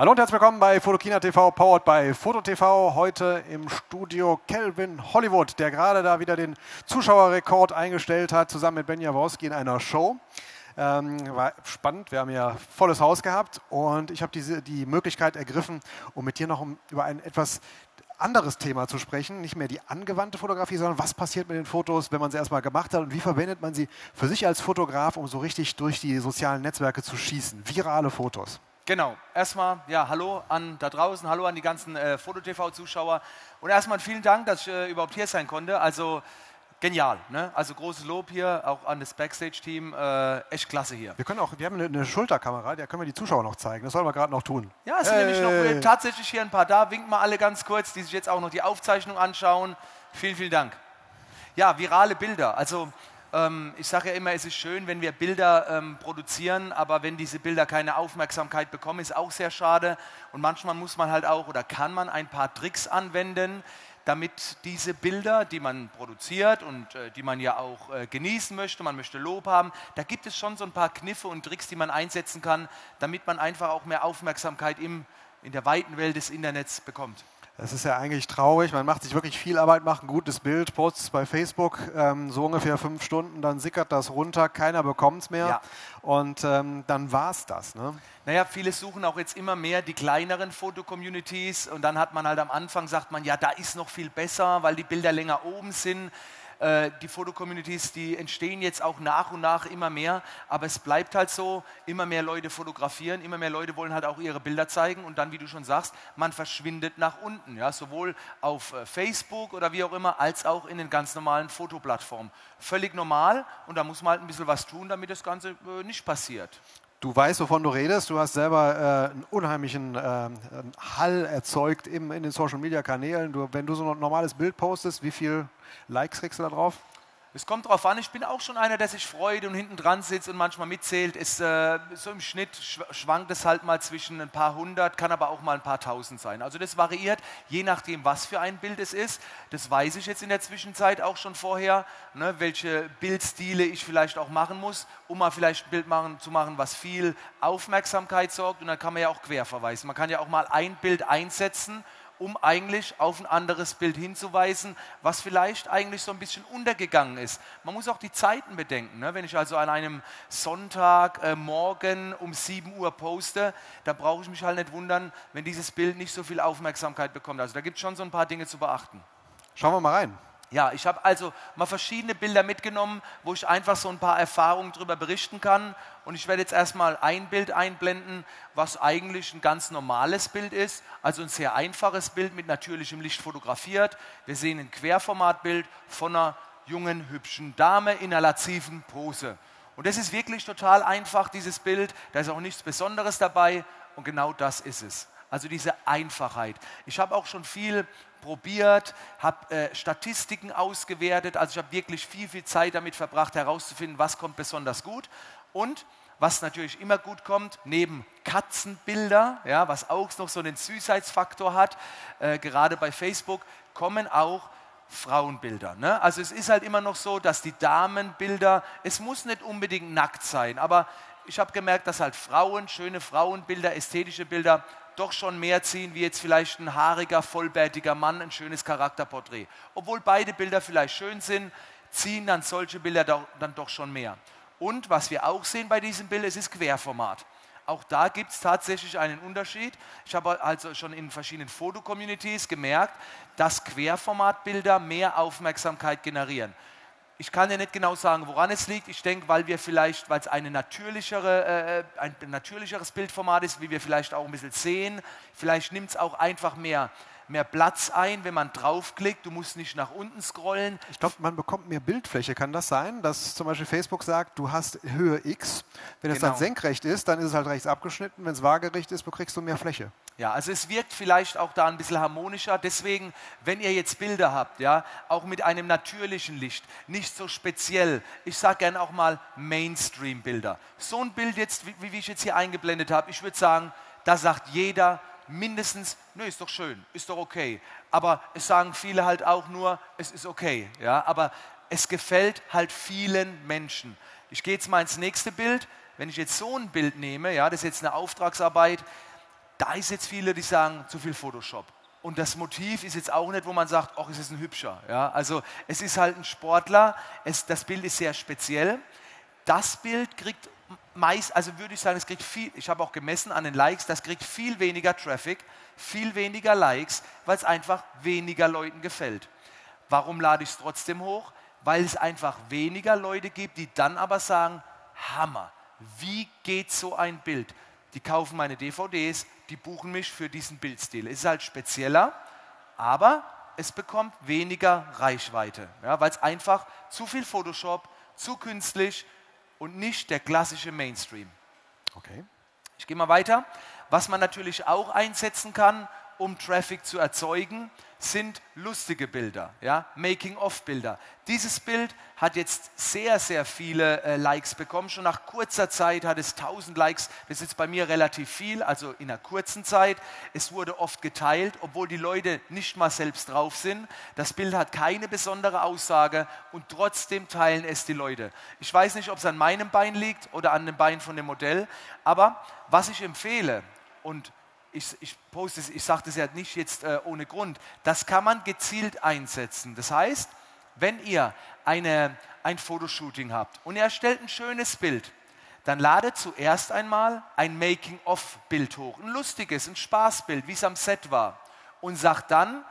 Hallo und herzlich willkommen bei Fotokina TV, powered by Foto TV. Heute im Studio Kelvin Hollywood, der gerade da wieder den Zuschauerrekord eingestellt hat, zusammen mit Ben Jaworski in einer Show. Ähm, war spannend, wir haben ja volles Haus gehabt und ich habe die Möglichkeit ergriffen, um mit dir noch um, über ein etwas anderes Thema zu sprechen. Nicht mehr die angewandte Fotografie, sondern was passiert mit den Fotos, wenn man sie erstmal gemacht hat und wie verwendet man sie für sich als Fotograf, um so richtig durch die sozialen Netzwerke zu schießen. Virale Fotos. Genau, erstmal, ja, hallo an da draußen, hallo an die ganzen äh, Foto-TV-Zuschauer und erstmal vielen Dank, dass ich äh, überhaupt hier sein konnte. Also genial, ne? Also großes Lob hier, auch an das Backstage-Team, äh, echt klasse hier. Wir können auch, wir haben eine, eine Schulterkamera, der können wir die Zuschauer noch zeigen, das sollen wir gerade noch tun. Ja, es sind hey. nämlich noch äh, tatsächlich hier ein paar da, winken mal alle ganz kurz, die sich jetzt auch noch die Aufzeichnung anschauen. Vielen, vielen Dank. Ja, virale Bilder, also ähm, ich sage ja immer, es ist schön, wenn wir Bilder ähm, produzieren, aber wenn diese Bilder keine Aufmerksamkeit bekommen, ist auch sehr schade. Und manchmal muss man halt auch oder kann man ein paar Tricks anwenden, damit diese Bilder, die man produziert und äh, die man ja auch äh, genießen möchte, man möchte Lob haben, da gibt es schon so ein paar Kniffe und Tricks, die man einsetzen kann, damit man einfach auch mehr Aufmerksamkeit im, in der weiten Welt des Internets bekommt. Das ist ja eigentlich traurig. Man macht sich wirklich viel Arbeit, macht ein gutes Bild, postet es bei Facebook, ähm, so ungefähr fünf Stunden, dann sickert das runter, keiner bekommt es mehr. Ja. Und ähm, dann war es das. Ne? Naja, viele suchen auch jetzt immer mehr die kleineren Fotocommunities und dann hat man halt am Anfang, sagt man, ja, da ist noch viel besser, weil die Bilder länger oben sind. Äh, die Fotocommunities, die entstehen jetzt auch nach und nach immer mehr, aber es bleibt halt so, immer mehr Leute fotografieren, immer mehr Leute wollen halt auch ihre Bilder zeigen und dann, wie du schon sagst, man verschwindet nach unten, ja, sowohl auf äh, Facebook oder wie auch immer, als auch in den ganz normalen Fotoplattformen. Völlig normal und da muss man halt ein bisschen was tun, damit das Ganze äh, nicht passiert. Du weißt, wovon du redest. Du hast selber äh, einen unheimlichen äh, Hall erzeugt im, in den Social-Media-Kanälen. Wenn du so ein normales Bild postest, wie viel Likes kriegst du da drauf? Es kommt darauf an, ich bin auch schon einer, der sich freut und hinten dran sitzt und manchmal mitzählt. Ist, äh, so im Schnitt schwankt es halt mal zwischen ein paar hundert, kann aber auch mal ein paar tausend sein. Also das variiert, je nachdem, was für ein Bild es ist. Das weiß ich jetzt in der Zwischenzeit auch schon vorher, ne, welche Bildstile ich vielleicht auch machen muss, um mal vielleicht ein Bild machen, zu machen, was viel Aufmerksamkeit sorgt. Und dann kann man ja auch quer verweisen. Man kann ja auch mal ein Bild einsetzen um eigentlich auf ein anderes Bild hinzuweisen, was vielleicht eigentlich so ein bisschen untergegangen ist. Man muss auch die Zeiten bedenken. Ne? Wenn ich also an einem Sonntagmorgen äh, um 7 Uhr poste, da brauche ich mich halt nicht wundern, wenn dieses Bild nicht so viel Aufmerksamkeit bekommt. Also da gibt es schon so ein paar Dinge zu beachten. Schauen wir mal rein. Ja, ich habe also mal verschiedene Bilder mitgenommen, wo ich einfach so ein paar Erfahrungen darüber berichten kann. Und ich werde jetzt erstmal ein Bild einblenden, was eigentlich ein ganz normales Bild ist, also ein sehr einfaches Bild mit natürlichem Licht fotografiert. Wir sehen ein Querformatbild von einer jungen, hübschen Dame in einer lasziven Pose. Und das ist wirklich total einfach, dieses Bild. Da ist auch nichts Besonderes dabei. Und genau das ist es. Also diese Einfachheit. Ich habe auch schon viel probiert, habe äh, Statistiken ausgewertet. Also ich habe wirklich viel, viel Zeit damit verbracht, herauszufinden, was kommt besonders gut. Und was natürlich immer gut kommt, neben Katzenbilder, ja, was auch noch so einen Süßheitsfaktor hat, äh, gerade bei Facebook, kommen auch Frauenbilder. Ne? Also es ist halt immer noch so, dass die Damenbilder, es muss nicht unbedingt nackt sein, aber ich habe gemerkt, dass halt Frauen, schöne Frauenbilder, ästhetische Bilder doch schon mehr ziehen, wie jetzt vielleicht ein haariger, vollbärtiger Mann, ein schönes Charakterporträt. Obwohl beide Bilder vielleicht schön sind, ziehen dann solche Bilder dann doch schon mehr. Und was wir auch sehen bei diesem Bild, es ist Querformat. Auch da gibt es tatsächlich einen Unterschied. Ich habe also schon in verschiedenen Fotocommunities gemerkt, dass Querformatbilder mehr Aufmerksamkeit generieren. Ich kann ja nicht genau sagen, woran es liegt. Ich denke, weil wir vielleicht, weil es eine natürlichere, äh, ein natürlicheres Bildformat ist, wie wir vielleicht auch ein bisschen sehen. Vielleicht nimmt es auch einfach mehr, mehr Platz ein, wenn man draufklickt. Du musst nicht nach unten scrollen. Ich glaube, man bekommt mehr Bildfläche. Kann das sein, dass zum Beispiel Facebook sagt, du hast Höhe X. Wenn es genau. dann senkrecht ist, dann ist es halt rechts abgeschnitten. Wenn es waagerecht ist, bekriegst du mehr Fläche. Ja, also es wirkt vielleicht auch da ein bisschen harmonischer. Deswegen, wenn ihr jetzt Bilder habt, ja, auch mit einem natürlichen Licht, nicht so speziell. Ich sage gerne auch mal Mainstream-Bilder. So ein Bild jetzt, wie, wie ich jetzt hier eingeblendet habe, ich würde sagen, da sagt jeder mindestens, nö, ist doch schön, ist doch okay. Aber es sagen viele halt auch nur, es ist okay. Ja, aber es gefällt halt vielen Menschen. Ich gehe jetzt mal ins nächste Bild. Wenn ich jetzt so ein Bild nehme, ja, das ist jetzt eine Auftragsarbeit, da ist jetzt viele, die sagen, zu viel Photoshop. Und das Motiv ist jetzt auch nicht, wo man sagt, ach, es ist ein hübscher. Ja, also es ist halt ein Sportler, es, das Bild ist sehr speziell. Das Bild kriegt meist, also würde ich sagen, es kriegt viel, ich habe auch gemessen an den Likes, das kriegt viel weniger Traffic, viel weniger Likes, weil es einfach weniger Leuten gefällt. Warum lade ich es trotzdem hoch? Weil es einfach weniger Leute gibt, die dann aber sagen, Hammer, wie geht so ein Bild? Die kaufen meine DVDs, die buchen mich für diesen Bildstil. Es ist halt spezieller, aber es bekommt weniger Reichweite, ja, weil es einfach zu viel Photoshop, zu künstlich und nicht der klassische Mainstream. Okay. Ich gehe mal weiter. Was man natürlich auch einsetzen kann, um Traffic zu erzeugen, sind lustige Bilder, ja, Making-of-Bilder. Dieses Bild hat jetzt sehr, sehr viele äh, Likes bekommen. Schon nach kurzer Zeit hat es 1000 Likes. Das ist jetzt bei mir relativ viel, also in einer kurzen Zeit. Es wurde oft geteilt, obwohl die Leute nicht mal selbst drauf sind. Das Bild hat keine besondere Aussage und trotzdem teilen es die Leute. Ich weiß nicht, ob es an meinem Bein liegt oder an dem Bein von dem Modell, aber was ich empfehle, und ich, ich poste ich sage das ja nicht jetzt äh, ohne Grund, das kann man gezielt einsetzen. Das heißt, wenn ihr eine, ein Fotoshooting habt und ihr erstellt ein schönes Bild, dann ladet zuerst einmal ein Making-of-Bild hoch, ein lustiges, ein Spaßbild, wie es am Set war, und sagt dann,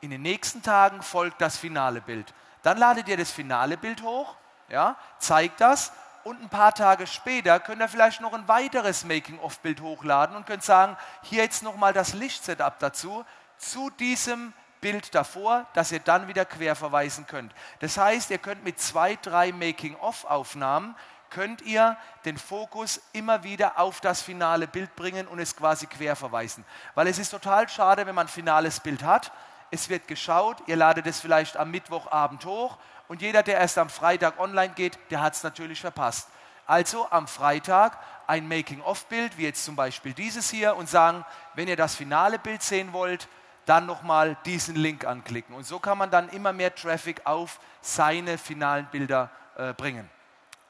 in den nächsten Tagen folgt das finale Bild. Dann ladet ihr das finale Bild hoch, ja, zeigt das und ein paar Tage später könnt ihr vielleicht noch ein weiteres Making-of-Bild hochladen und könnt sagen, hier jetzt nochmal das Lichtsetup dazu, zu diesem Bild davor, dass ihr dann wieder quer verweisen könnt. Das heißt, ihr könnt mit zwei, drei Making-of-Aufnahmen könnt ihr den Fokus immer wieder auf das finale Bild bringen und es quasi quer verweisen. Weil es ist total schade, wenn man ein finales Bild hat, es wird geschaut, ihr ladet es vielleicht am Mittwochabend hoch und jeder, der erst am Freitag online geht, der hat es natürlich verpasst. Also am Freitag ein Making-of-Bild, wie jetzt zum Beispiel dieses hier, und sagen, wenn ihr das finale Bild sehen wollt, dann nochmal diesen Link anklicken. Und so kann man dann immer mehr Traffic auf seine finalen Bilder äh, bringen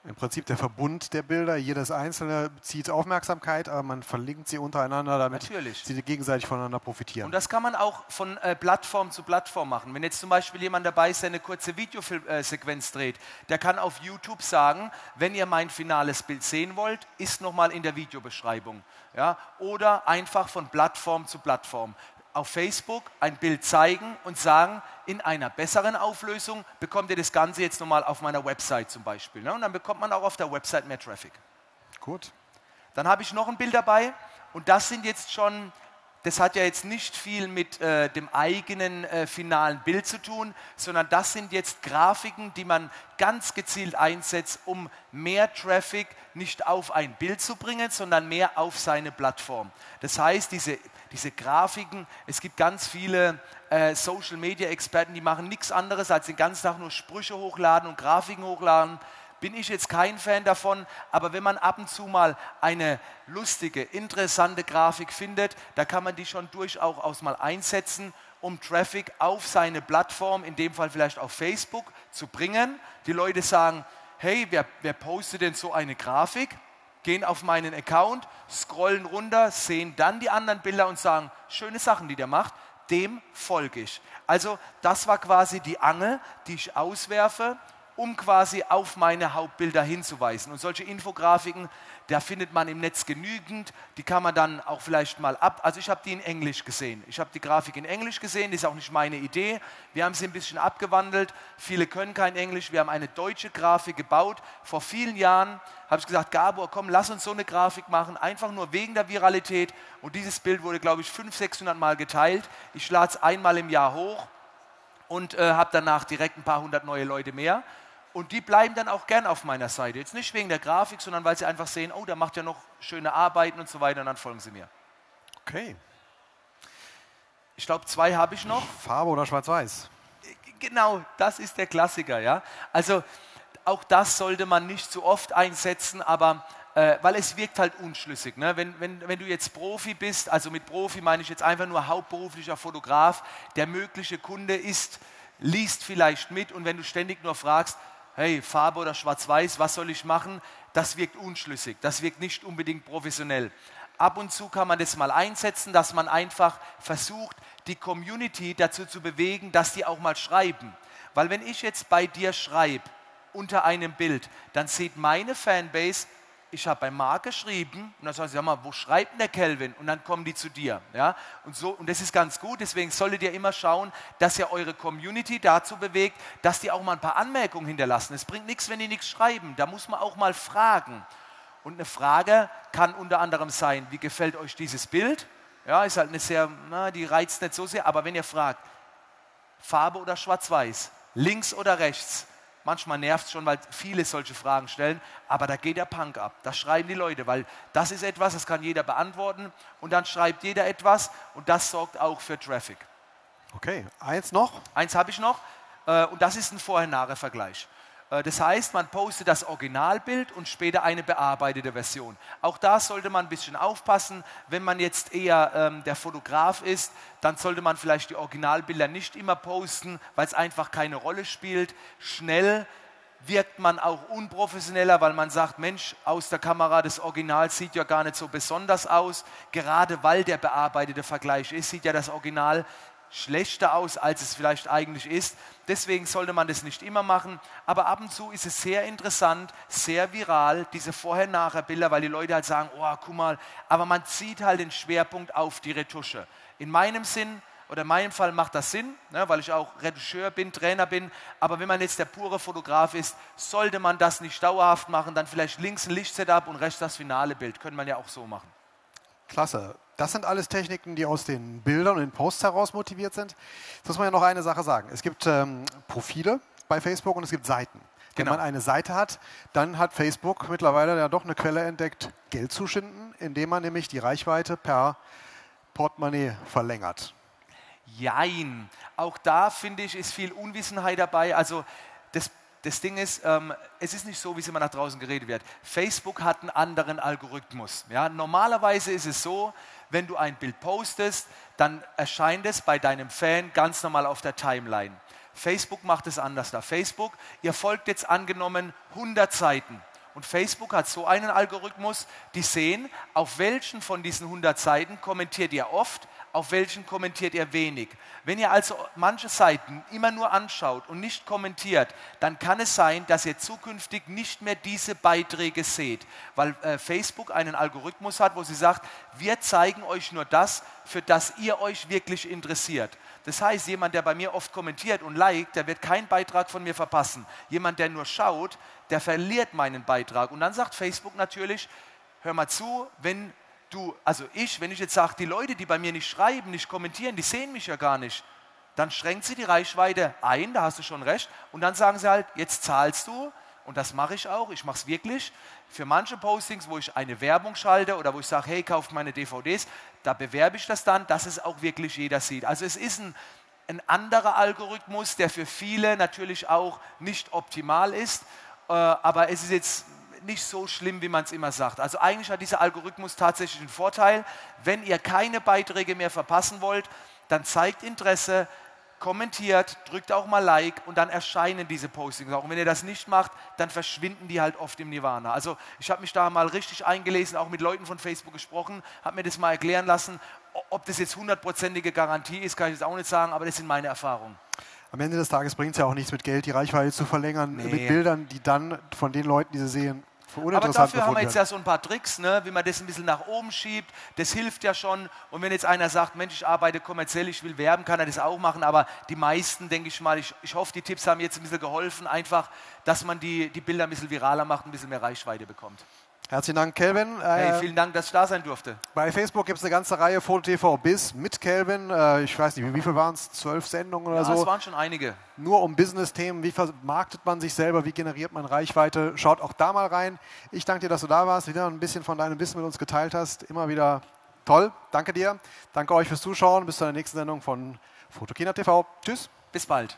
im Prinzip der Verbund der Bilder. Jedes einzelne zieht Aufmerksamkeit, aber man verlinkt sie untereinander, damit Natürlich. sie gegenseitig voneinander profitieren. Und das kann man auch von äh, Plattform zu Plattform machen. Wenn jetzt zum Beispiel jemand dabei ist, der eine kurze Videosequenz dreht, der kann auf YouTube sagen, wenn ihr mein finales Bild sehen wollt, ist nochmal in der Videobeschreibung. Ja? Oder einfach von Plattform zu Plattform auf Facebook ein Bild zeigen und sagen, in einer besseren Auflösung bekommt ihr das Ganze jetzt nochmal auf meiner Website zum Beispiel. Ne? Und dann bekommt man auch auf der Website mehr Traffic. Gut. Dann habe ich noch ein Bild dabei und das sind jetzt schon, das hat ja jetzt nicht viel mit äh, dem eigenen äh, finalen Bild zu tun, sondern das sind jetzt Grafiken, die man ganz gezielt einsetzt, um mehr Traffic nicht auf ein Bild zu bringen, sondern mehr auf seine Plattform. Das heißt, diese diese Grafiken. Es gibt ganz viele äh, Social Media Experten, die machen nichts anderes, als den ganzen Tag nur Sprüche hochladen und Grafiken hochladen. Bin ich jetzt kein Fan davon, aber wenn man ab und zu mal eine lustige, interessante Grafik findet, da kann man die schon durchaus mal einsetzen, um Traffic auf seine Plattform, in dem Fall vielleicht auf Facebook, zu bringen. Die Leute sagen, hey, wer, wer postet denn so eine Grafik? gehen auf meinen Account, scrollen runter, sehen dann die anderen Bilder und sagen, schöne Sachen, die der macht, dem folge ich. Also das war quasi die Angel, die ich auswerfe, um quasi auf meine Hauptbilder hinzuweisen. Und solche Infografiken, da findet man im Netz genügend, die kann man dann auch vielleicht mal ab. Also ich habe die in Englisch gesehen. Ich habe die Grafik in Englisch gesehen, das ist auch nicht meine Idee. Wir haben sie ein bisschen abgewandelt. Viele können kein Englisch. Wir haben eine deutsche Grafik gebaut. Vor vielen Jahren habe ich gesagt, Gabor, komm, lass uns so eine Grafik machen, einfach nur wegen der Viralität. Und dieses Bild wurde, glaube ich, 500, 600 Mal geteilt. Ich lade es einmal im Jahr hoch und äh, habe danach direkt ein paar hundert neue Leute mehr. Und die bleiben dann auch gern auf meiner Seite. Jetzt nicht wegen der Grafik, sondern weil sie einfach sehen, oh, der macht ja noch schöne Arbeiten und so weiter und dann folgen sie mir. Okay. Ich glaube, zwei habe ich noch. Farbe oder Schwarz-Weiß? Genau, das ist der Klassiker, ja. Also auch das sollte man nicht zu oft einsetzen, aber äh, weil es wirkt halt unschlüssig. Ne? Wenn, wenn, wenn du jetzt Profi bist, also mit Profi meine ich jetzt einfach nur hauptberuflicher Fotograf, der mögliche Kunde ist, liest vielleicht mit und wenn du ständig nur fragst, hey, Farbe oder Schwarz-Weiß, was soll ich machen? Das wirkt unschlüssig, das wirkt nicht unbedingt professionell. Ab und zu kann man das mal einsetzen, dass man einfach versucht, die Community dazu zu bewegen, dass die auch mal schreiben. Weil wenn ich jetzt bei dir schreibe unter einem Bild, dann sieht meine Fanbase, ich habe bei Marc geschrieben und dann sagen sie, sag mal, wo schreibt denn der Kelvin? Und dann kommen die zu dir. Ja? Und, so, und das ist ganz gut, deswegen solltet ihr immer schauen, dass ihr eure Community dazu bewegt, dass die auch mal ein paar Anmerkungen hinterlassen. Es bringt nichts, wenn die nichts schreiben, da muss man auch mal fragen. Und eine Frage kann unter anderem sein, wie gefällt euch dieses Bild? Ja, ist halt eine sehr, na, die reizt nicht so sehr, aber wenn ihr fragt, Farbe oder Schwarz-Weiß, links oder rechts, Manchmal nervt es schon, weil viele solche Fragen stellen, aber da geht der Punk ab. Das schreiben die Leute, weil das ist etwas, das kann jeder beantworten und dann schreibt jeder etwas und das sorgt auch für Traffic. Okay, eins noch? Eins habe ich noch äh, und das ist ein Vorher-Nachher-Vergleich. Äh, das heißt, man postet das Originalbild und später eine bearbeitete Version. Auch da sollte man ein bisschen aufpassen. Wenn man jetzt eher ähm, der Fotograf ist, dann sollte man vielleicht die Originalbilder nicht immer posten, weil es einfach keine Rolle spielt. Schnell wirkt man auch unprofessioneller, weil man sagt, Mensch, aus der Kamera das Original sieht ja gar nicht so besonders aus. Gerade weil der bearbeitete Vergleich ist, sieht ja das Original schlechter aus, als es vielleicht eigentlich ist. Deswegen sollte man das nicht immer machen. Aber ab und zu ist es sehr interessant, sehr viral, diese Vorher-Nachher-Bilder, weil die Leute halt sagen, oh, guck mal, aber man zieht halt den Schwerpunkt auf die Retusche. In meinem Sinn oder in meinem Fall macht das Sinn, ne, weil ich auch Retoucheur bin, Trainer bin. Aber wenn man jetzt der pure Fotograf ist, sollte man das nicht dauerhaft machen. Dann vielleicht links ein Lichtsetup und rechts das finale Bild. Könnte man ja auch so machen. Klasse. Das sind alles Techniken, die aus den Bildern und den Posts heraus motiviert sind. Jetzt muss man ja noch eine Sache sagen. Es gibt ähm, Profile bei Facebook und es gibt Seiten. Genau. Wenn man eine Seite hat, dann hat Facebook mittlerweile ja doch eine Quelle entdeckt, Geld zu schinden, indem man nämlich die Reichweite per Portemonnaie verlängert. Jein. Auch da finde ich, ist viel Unwissenheit dabei. Also das das Ding ist, ähm, es ist nicht so, wie es immer nach draußen geredet wird. Facebook hat einen anderen Algorithmus. Ja? Normalerweise ist es so, wenn du ein Bild postest, dann erscheint es bei deinem Fan ganz normal auf der Timeline. Facebook macht es anders da. Facebook, ihr folgt jetzt angenommen 100 Seiten. Und Facebook hat so einen Algorithmus, die sehen, auf welchen von diesen 100 Seiten kommentiert ihr oft, auf welchen kommentiert ihr wenig. Wenn ihr also manche Seiten immer nur anschaut und nicht kommentiert, dann kann es sein, dass ihr zukünftig nicht mehr diese Beiträge seht, weil äh, Facebook einen Algorithmus hat, wo sie sagt, wir zeigen euch nur das, für das ihr euch wirklich interessiert. Das heißt, jemand, der bei mir oft kommentiert und liked, der wird keinen Beitrag von mir verpassen. Jemand, der nur schaut, der verliert meinen Beitrag. Und dann sagt Facebook natürlich, hör mal zu, wenn du, also ich, wenn ich jetzt sage, die Leute, die bei mir nicht schreiben, nicht kommentieren, die sehen mich ja gar nicht, dann schränkt sie die Reichweite ein, da hast du schon recht, und dann sagen sie halt, jetzt zahlst du, und das mache ich auch, ich mache es wirklich, für manche Postings, wo ich eine Werbung schalte oder wo ich sage, hey, kauft meine DVDs, da bewerbe ich das dann, dass es auch wirklich jeder sieht. Also es ist ein, ein anderer Algorithmus, der für viele natürlich auch nicht optimal ist, äh, aber es ist jetzt nicht so schlimm, wie man es immer sagt. Also eigentlich hat dieser Algorithmus tatsächlich einen Vorteil. Wenn ihr keine Beiträge mehr verpassen wollt, dann zeigt Interesse, kommentiert, drückt auch mal Like und dann erscheinen diese Postings auch. Und wenn ihr das nicht macht, dann verschwinden die halt oft im Nirvana. Also ich habe mich da mal richtig eingelesen, auch mit Leuten von Facebook gesprochen, habe mir das mal erklären lassen. Ob das jetzt hundertprozentige Garantie ist, kann ich jetzt auch nicht sagen, aber das sind meine Erfahrungen am Ende des Tages bringt es ja auch nichts mit Geld, die Reichweite zu verlängern, nee. mit Bildern, die dann von den Leuten, die sie sehen, Aber dafür haben wir jetzt ja so ein paar Tricks, ne? wie man das ein bisschen nach oben schiebt. Das hilft ja schon. Und wenn jetzt einer sagt, Mensch, ich arbeite kommerziell, ich will werben, kann er das auch machen. Aber die meisten, denke ich mal, ich, ich hoffe, die Tipps haben jetzt ein bisschen geholfen, einfach, dass man die, die Bilder ein bisschen viraler macht, ein bisschen mehr Reichweite bekommt. Herzlichen Dank, Kelvin. Hey, äh, vielen Dank, dass ich da sein durfte. Bei Facebook gibt es eine ganze Reihe Foto TV bis mit Kelvin. Äh, ich weiß nicht, wie viel waren es? Zwölf Sendungen oder ja, so? Ja, es waren schon einige. Nur um Business-Themen. Wie vermarktet man sich selber? Wie generiert man Reichweite? Schaut auch da mal rein. Ich danke dir, dass du da warst, wieder ein bisschen von deinem Wissen mit uns geteilt hast. Immer wieder toll. Danke dir. Danke euch fürs Zuschauen. Bis zur nächsten Sendung von Fotokina TV. Tschüss. Bis bald.